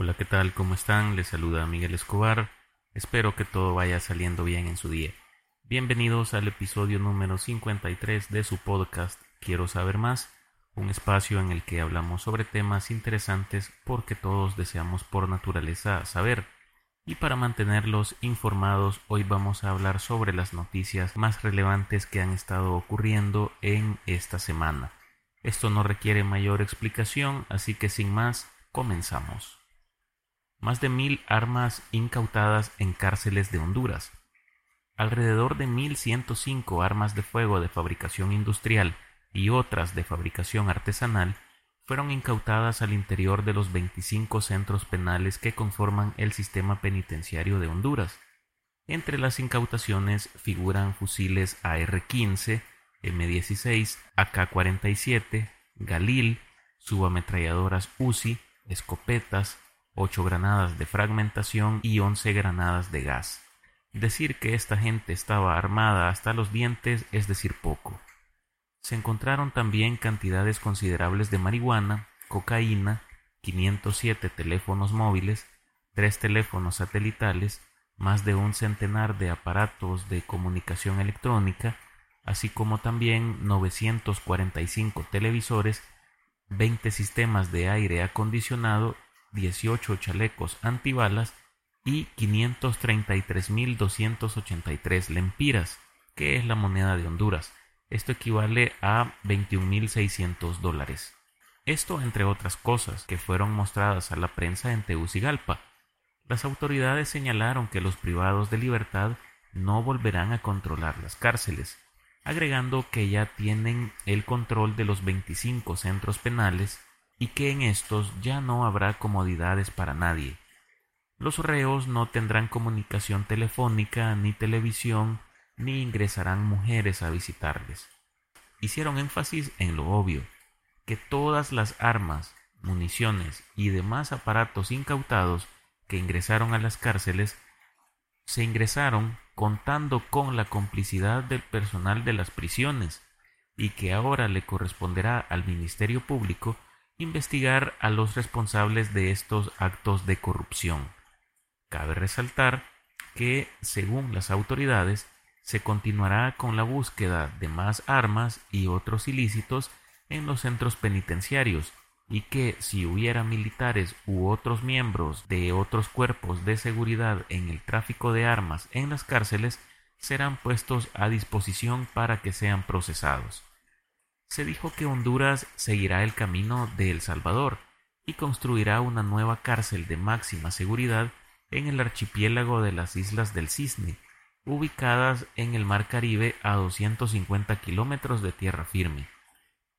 Hola, ¿qué tal? ¿Cómo están? Les saluda Miguel Escobar. Espero que todo vaya saliendo bien en su día. Bienvenidos al episodio número 53 de su podcast Quiero saber más, un espacio en el que hablamos sobre temas interesantes porque todos deseamos por naturaleza saber. Y para mantenerlos informados, hoy vamos a hablar sobre las noticias más relevantes que han estado ocurriendo en esta semana. Esto no requiere mayor explicación, así que sin más, comenzamos. Más de mil armas incautadas en cárceles de Honduras. Alrededor de 1.105 armas de fuego de fabricación industrial y otras de fabricación artesanal fueron incautadas al interior de los 25 centros penales que conforman el sistema penitenciario de Honduras. Entre las incautaciones figuran fusiles AR-15, M16, AK-47, Galil, subametralladoras UCI, escopetas, 8 granadas de fragmentación y 11 granadas de gas. Decir que esta gente estaba armada hasta los dientes es decir poco. Se encontraron también cantidades considerables de marihuana, cocaína, 507 teléfonos móviles, tres teléfonos satelitales, más de un centenar de aparatos de comunicación electrónica, así como también 945 televisores, 20 sistemas de aire acondicionado, 18 chalecos antibalas y 533.283 lempiras, que es la moneda de Honduras. Esto equivale a 21.600 dólares. Esto entre otras cosas que fueron mostradas a la prensa en Tegucigalpa. Las autoridades señalaron que los privados de libertad no volverán a controlar las cárceles, agregando que ya tienen el control de los 25 centros penales y que en estos ya no habrá comodidades para nadie. Los reos no tendrán comunicación telefónica ni televisión ni ingresarán mujeres a visitarles. Hicieron énfasis en lo obvio, que todas las armas, municiones y demás aparatos incautados que ingresaron a las cárceles se ingresaron contando con la complicidad del personal de las prisiones y que ahora le corresponderá al Ministerio Público investigar a los responsables de estos actos de corrupción. Cabe resaltar que, según las autoridades, se continuará con la búsqueda de más armas y otros ilícitos en los centros penitenciarios y que si hubiera militares u otros miembros de otros cuerpos de seguridad en el tráfico de armas en las cárceles serán puestos a disposición para que sean procesados. Se dijo que Honduras seguirá el camino de El Salvador y construirá una nueva cárcel de máxima seguridad en el archipiélago de las Islas del Cisne, ubicadas en el Mar Caribe a 250 kilómetros de tierra firme.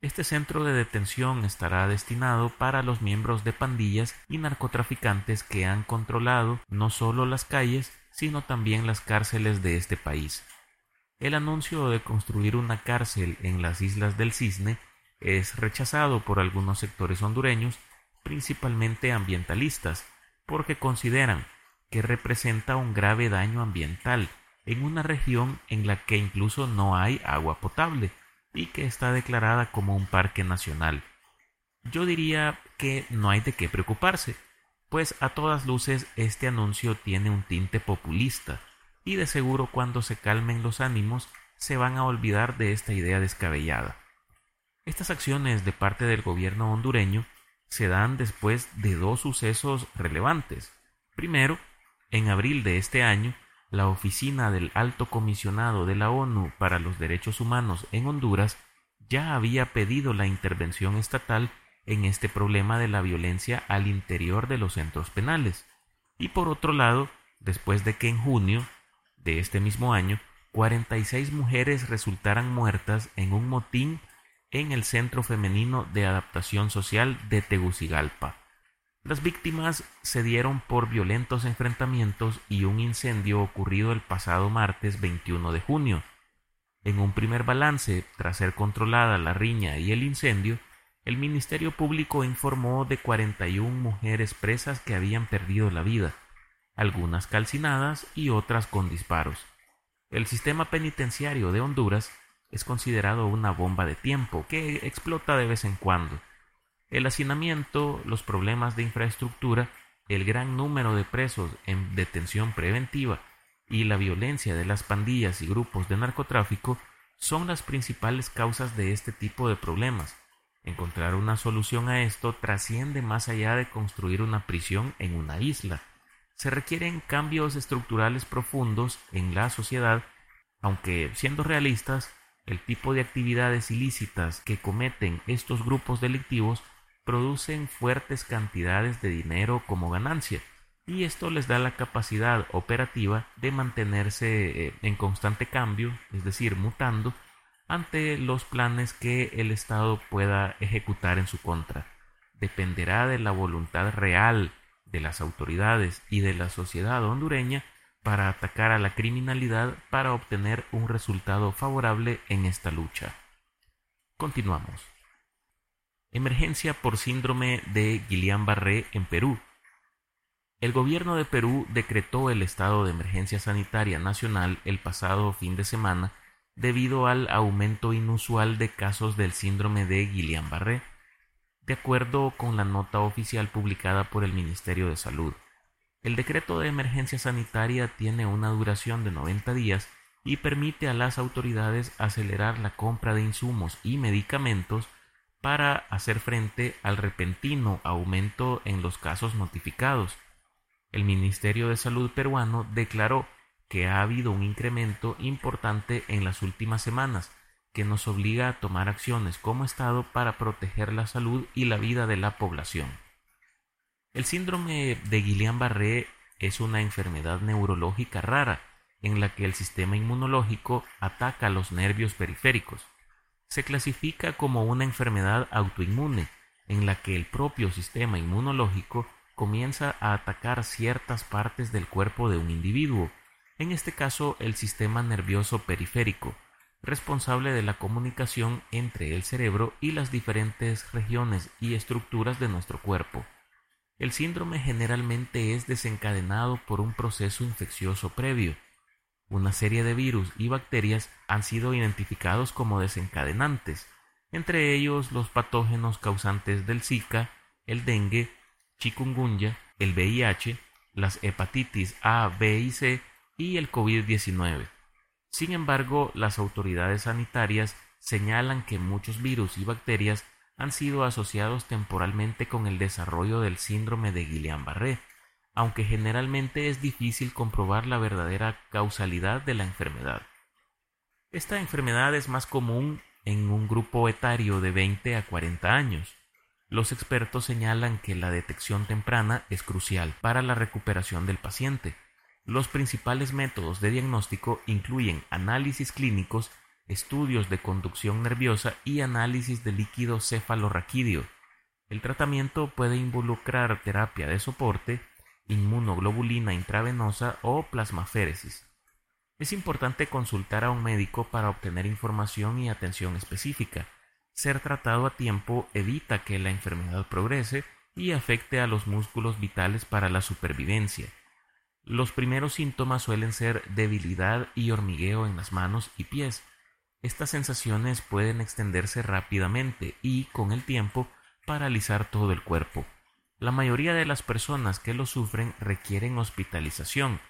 Este centro de detención estará destinado para los miembros de pandillas y narcotraficantes que han controlado no solo las calles, sino también las cárceles de este país. El anuncio de construir una cárcel en las Islas del Cisne es rechazado por algunos sectores hondureños, principalmente ambientalistas, porque consideran que representa un grave daño ambiental en una región en la que incluso no hay agua potable y que está declarada como un parque nacional. Yo diría que no hay de qué preocuparse, pues a todas luces este anuncio tiene un tinte populista, y de seguro cuando se calmen los ánimos se van a olvidar de esta idea descabellada. Estas acciones de parte del gobierno hondureño se dan después de dos sucesos relevantes. Primero, en abril de este año, la oficina del Alto Comisionado de la ONU para los Derechos Humanos en Honduras ya había pedido la intervención estatal en este problema de la violencia al interior de los centros penales. Y por otro lado, después de que en junio de este mismo año 46 mujeres resultaran muertas en un motín en el Centro Femenino de Adaptación Social de Tegucigalpa. Las víctimas se dieron por violentos enfrentamientos y un incendio ocurrido el pasado martes 21 de junio. En un primer balance, tras ser controlada la riña y el incendio, el Ministerio Público informó de 41 mujeres presas que habían perdido la vida, algunas calcinadas y otras con disparos. El sistema penitenciario de Honduras es considerado una bomba de tiempo que explota de vez en cuando el hacinamiento, los problemas de infraestructura el gran número de presos en detención preventiva y la violencia de las pandillas y grupos de narcotráfico son las principales causas de este tipo de problemas. Encontrar una solución a esto trasciende más allá de construir una prisión en una isla. Se requieren cambios estructurales profundos en la sociedad, aunque siendo realistas, el tipo de actividades ilícitas que cometen estos grupos delictivos producen fuertes cantidades de dinero como ganancia y esto les da la capacidad operativa de mantenerse eh, en constante cambio, es decir, mutando, ante los planes que el Estado pueda ejecutar en su contra. Dependerá de la voluntad real de las autoridades y de la sociedad hondureña para atacar a la criminalidad para obtener un resultado favorable en esta lucha. Continuamos. Emergencia por síndrome de Guillain-Barré en Perú. El gobierno de Perú decretó el estado de emergencia sanitaria nacional el pasado fin de semana debido al aumento inusual de casos del síndrome de Guillain-Barré, de acuerdo con la nota oficial publicada por el Ministerio de Salud. El decreto de emergencia sanitaria tiene una duración de 90 días y permite a las autoridades acelerar la compra de insumos y medicamentos para hacer frente al repentino aumento en los casos notificados. El Ministerio de Salud peruano declaró que ha habido un incremento importante en las últimas semanas que nos obliga a tomar acciones como Estado para proteger la salud y la vida de la población. El síndrome de Guillain-Barré es una enfermedad neurológica rara en la que el sistema inmunológico ataca los nervios periféricos. Se clasifica como una enfermedad autoinmune en la que el propio sistema inmunológico comienza a atacar ciertas partes del cuerpo de un individuo, en este caso el sistema nervioso periférico, responsable de la comunicación entre el cerebro y las diferentes regiones y estructuras de nuestro cuerpo. El síndrome generalmente es desencadenado por un proceso infeccioso previo. Una serie de virus y bacterias han sido identificados como desencadenantes, entre ellos los patógenos causantes del Zika, el dengue, chikungunya, el VIH, las hepatitis A, B y C y el COVID-19. Sin embargo, las autoridades sanitarias señalan que muchos virus y bacterias han sido asociados temporalmente con el desarrollo del síndrome de Guillain-Barré, aunque generalmente es difícil comprobar la verdadera causalidad de la enfermedad. Esta enfermedad es más común en un grupo etario de 20 a 40 años. Los expertos señalan que la detección temprana es crucial para la recuperación del paciente. Los principales métodos de diagnóstico incluyen análisis clínicos estudios de conducción nerviosa y análisis de líquido cefalorraquídeo. El tratamiento puede involucrar terapia de soporte, inmunoglobulina intravenosa o plasmaféresis. Es importante consultar a un médico para obtener información y atención específica. Ser tratado a tiempo evita que la enfermedad progrese y afecte a los músculos vitales para la supervivencia. Los primeros síntomas suelen ser debilidad y hormigueo en las manos y pies, estas sensaciones pueden extenderse rápidamente y, con el tiempo, paralizar todo el cuerpo. La mayoría de las personas que lo sufren requieren hospitalización.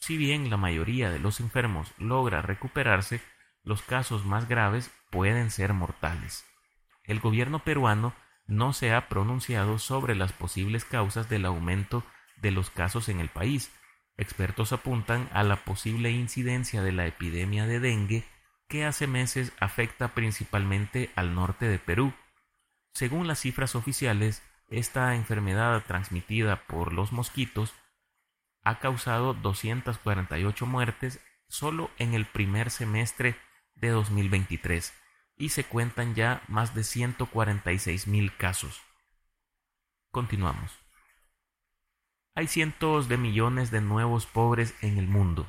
Si bien la mayoría de los enfermos logra recuperarse, los casos más graves pueden ser mortales. El gobierno peruano no se ha pronunciado sobre las posibles causas del aumento de los casos en el país. Expertos apuntan a la posible incidencia de la epidemia de dengue que hace meses afecta principalmente al norte de Perú. Según las cifras oficiales, esta enfermedad transmitida por los mosquitos ha causado 248 muertes solo en el primer semestre de 2023 y se cuentan ya más de 146 mil casos. Continuamos. Hay cientos de millones de nuevos pobres en el mundo.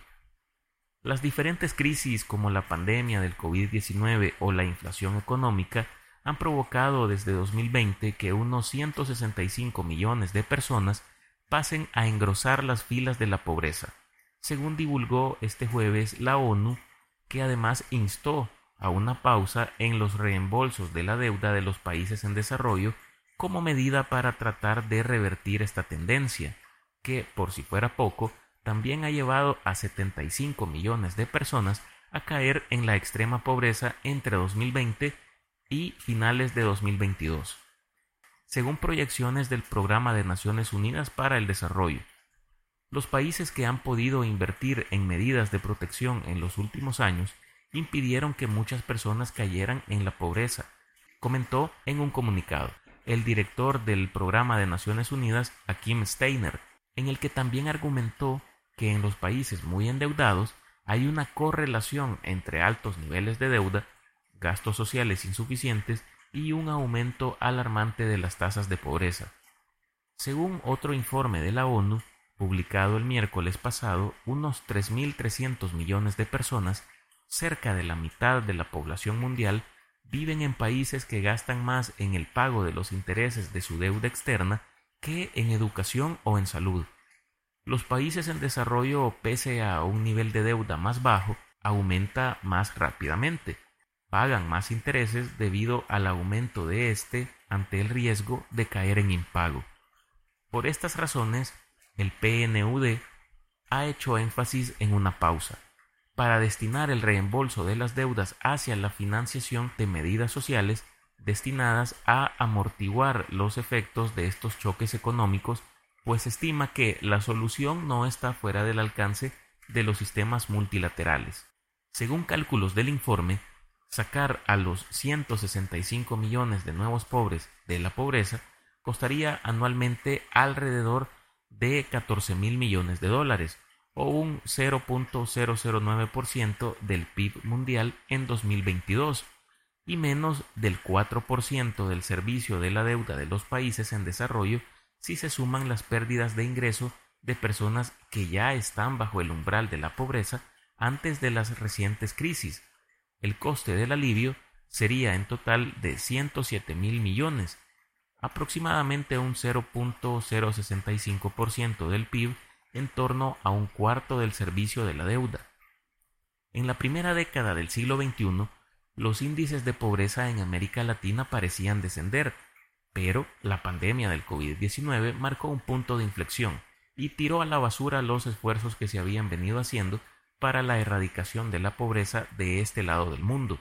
Las diferentes crisis como la pandemia del COVID-19 o la inflación económica han provocado desde 2020 que unos 165 millones de personas pasen a engrosar las filas de la pobreza, según divulgó este jueves la ONU, que además instó a una pausa en los reembolsos de la deuda de los países en desarrollo como medida para tratar de revertir esta tendencia. Que, por si fuera poco, también ha llevado a 75 millones de personas a caer en la extrema pobreza entre 2020 y finales de 2022. Según proyecciones del Programa de Naciones Unidas para el Desarrollo, los países que han podido invertir en medidas de protección en los últimos años impidieron que muchas personas cayeran en la pobreza, comentó en un comunicado el director del Programa de Naciones Unidas, Akim Steiner, en el que también argumentó que en los países muy endeudados hay una correlación entre altos niveles de deuda, gastos sociales insuficientes y un aumento alarmante de las tasas de pobreza. Según otro informe de la ONU, publicado el miércoles pasado, unos 3.300 millones de personas, cerca de la mitad de la población mundial, viven en países que gastan más en el pago de los intereses de su deuda externa que en educación o en salud. Los países en desarrollo, pese a un nivel de deuda más bajo, aumenta más rápidamente. Pagan más intereses debido al aumento de este ante el riesgo de caer en impago. Por estas razones, el PNUD ha hecho énfasis en una pausa para destinar el reembolso de las deudas hacia la financiación de medidas sociales destinadas a amortiguar los efectos de estos choques económicos pues estima que la solución no está fuera del alcance de los sistemas multilaterales. Según cálculos del informe, sacar a los 165 millones de nuevos pobres de la pobreza costaría anualmente alrededor de 14 mil millones de dólares o un 0.009% del PIB mundial en 2022 y menos del 4% del servicio de la deuda de los países en desarrollo si se suman las pérdidas de ingreso de personas que ya están bajo el umbral de la pobreza antes de las recientes crisis. El coste del alivio sería en total de 107 mil millones, aproximadamente un 0.065% del PIB en torno a un cuarto del servicio de la deuda. En la primera década del siglo XXI, los índices de pobreza en América Latina parecían descender, pero la pandemia del COVID-19 marcó un punto de inflexión y tiró a la basura los esfuerzos que se habían venido haciendo para la erradicación de la pobreza de este lado del mundo,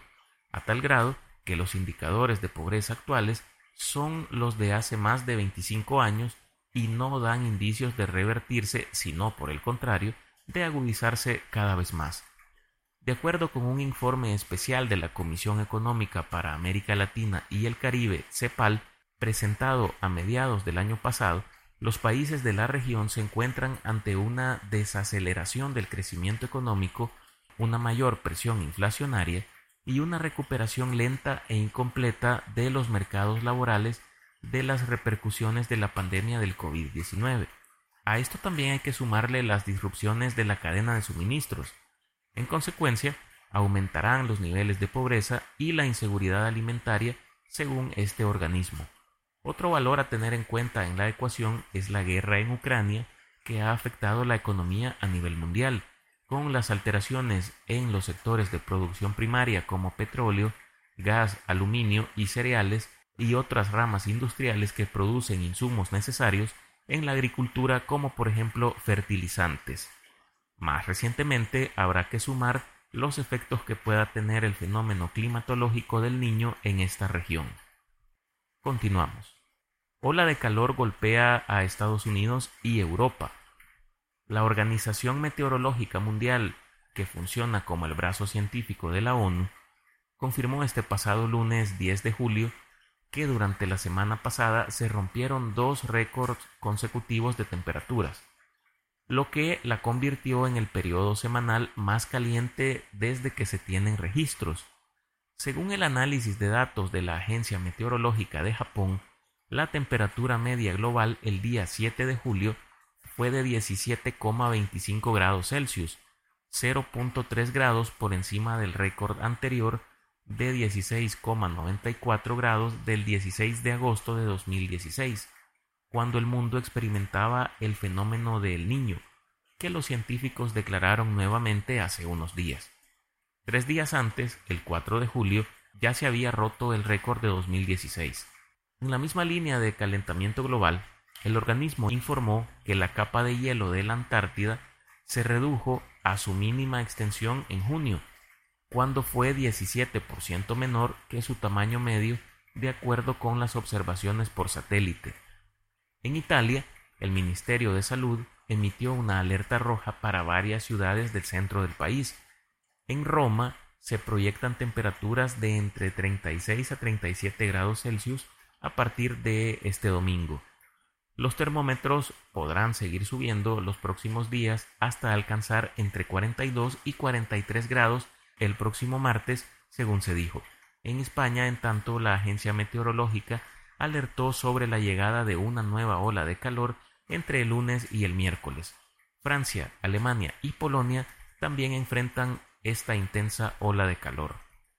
a tal grado que los indicadores de pobreza actuales son los de hace más de 25 años y no dan indicios de revertirse, sino por el contrario, de agudizarse cada vez más. De acuerdo con un informe especial de la Comisión Económica para América Latina y el Caribe, CEPAL, presentado a mediados del año pasado, los países de la región se encuentran ante una desaceleración del crecimiento económico, una mayor presión inflacionaria y una recuperación lenta e incompleta de los mercados laborales de las repercusiones de la pandemia del COVID-19. A esto también hay que sumarle las disrupciones de la cadena de suministros. En consecuencia, aumentarán los niveles de pobreza y la inseguridad alimentaria según este organismo. Otro valor a tener en cuenta en la ecuación es la guerra en Ucrania que ha afectado la economía a nivel mundial, con las alteraciones en los sectores de producción primaria como petróleo, gas, aluminio y cereales y otras ramas industriales que producen insumos necesarios en la agricultura como por ejemplo fertilizantes. Más recientemente habrá que sumar los efectos que pueda tener el fenómeno climatológico del niño en esta región. Continuamos. Ola de calor golpea a Estados Unidos y Europa. La Organización Meteorológica Mundial, que funciona como el brazo científico de la ONU, confirmó este pasado lunes 10 de julio que durante la semana pasada se rompieron dos récords consecutivos de temperaturas, lo que la convirtió en el periodo semanal más caliente desde que se tienen registros. Según el análisis de datos de la Agencia Meteorológica de Japón, la temperatura media global el día 7 de julio fue de 17,25 grados Celsius, 0.3 grados por encima del récord anterior de 16,94 grados del 16 de agosto de 2016, cuando el mundo experimentaba el fenómeno del niño, que los científicos declararon nuevamente hace unos días. Tres días antes, el 4 de julio, ya se había roto el récord de 2016. En la misma línea de calentamiento global, el organismo informó que la capa de hielo de la Antártida se redujo a su mínima extensión en junio, cuando fue 17% menor que su tamaño medio de acuerdo con las observaciones por satélite. En Italia, el Ministerio de Salud emitió una alerta roja para varias ciudades del centro del país. En Roma se proyectan temperaturas de entre 36 a 37 grados Celsius a partir de este domingo. Los termómetros podrán seguir subiendo los próximos días hasta alcanzar entre 42 y 43 grados el próximo martes, según se dijo. En España, en tanto, la agencia meteorológica alertó sobre la llegada de una nueva ola de calor entre el lunes y el miércoles. Francia, Alemania y Polonia también enfrentan esta intensa ola de calor,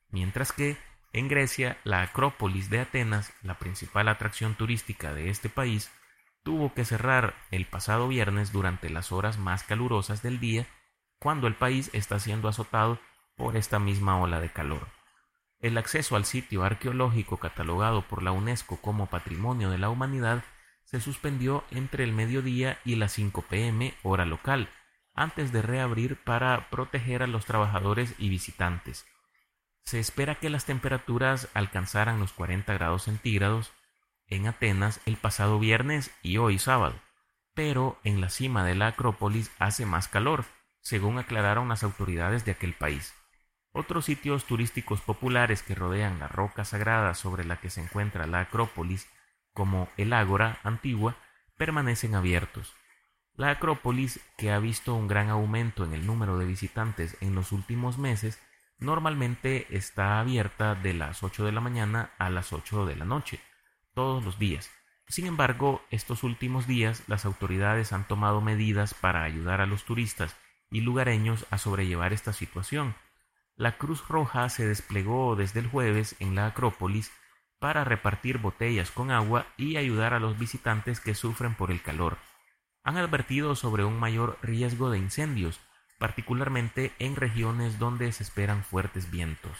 mientras que en Grecia, la Acrópolis de Atenas, la principal atracción turística de este país, tuvo que cerrar el pasado viernes durante las horas más calurosas del día, cuando el país está siendo azotado por esta misma ola de calor. El acceso al sitio arqueológico catalogado por la UNESCO como Patrimonio de la Humanidad se suspendió entre el mediodía y las 5 pm hora local, antes de reabrir para proteger a los trabajadores y visitantes. Se espera que las temperaturas alcanzaran los 40 grados centígrados en Atenas el pasado viernes y hoy sábado, pero en la cima de la Acrópolis hace más calor, según aclararon las autoridades de aquel país. Otros sitios turísticos populares que rodean la roca sagrada sobre la que se encuentra la Acrópolis, como el Ágora antigua, permanecen abiertos. La Acrópolis, que ha visto un gran aumento en el número de visitantes en los últimos meses, normalmente está abierta de las 8 de la mañana a las 8 de la noche, todos los días. Sin embargo, estos últimos días las autoridades han tomado medidas para ayudar a los turistas y lugareños a sobrellevar esta situación. La Cruz Roja se desplegó desde el jueves en la Acrópolis para repartir botellas con agua y ayudar a los visitantes que sufren por el calor. Han advertido sobre un mayor riesgo de incendios, particularmente en regiones donde se esperan fuertes vientos.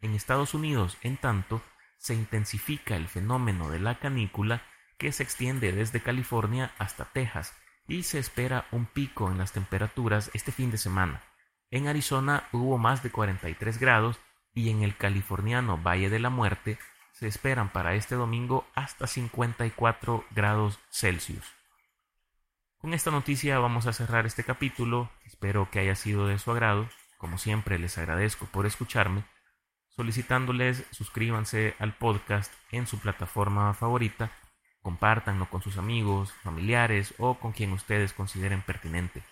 En Estados Unidos, en tanto, se intensifica el fenómeno de la canícula que se extiende desde California hasta Texas y se espera un pico en las temperaturas este fin de semana. En Arizona hubo más de 43 grados y en el californiano Valle de la Muerte se esperan para este domingo hasta 54 grados Celsius. Con esta noticia vamos a cerrar este capítulo, espero que haya sido de su agrado, como siempre les agradezco por escucharme solicitándoles suscríbanse al podcast en su plataforma favorita, compártanlo con sus amigos, familiares o con quien ustedes consideren pertinente.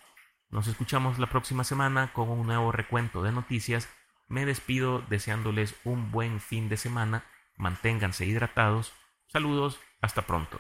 Nos escuchamos la próxima semana con un nuevo recuento de noticias. Me despido deseándoles un buen fin de semana, manténganse hidratados. Saludos, hasta pronto.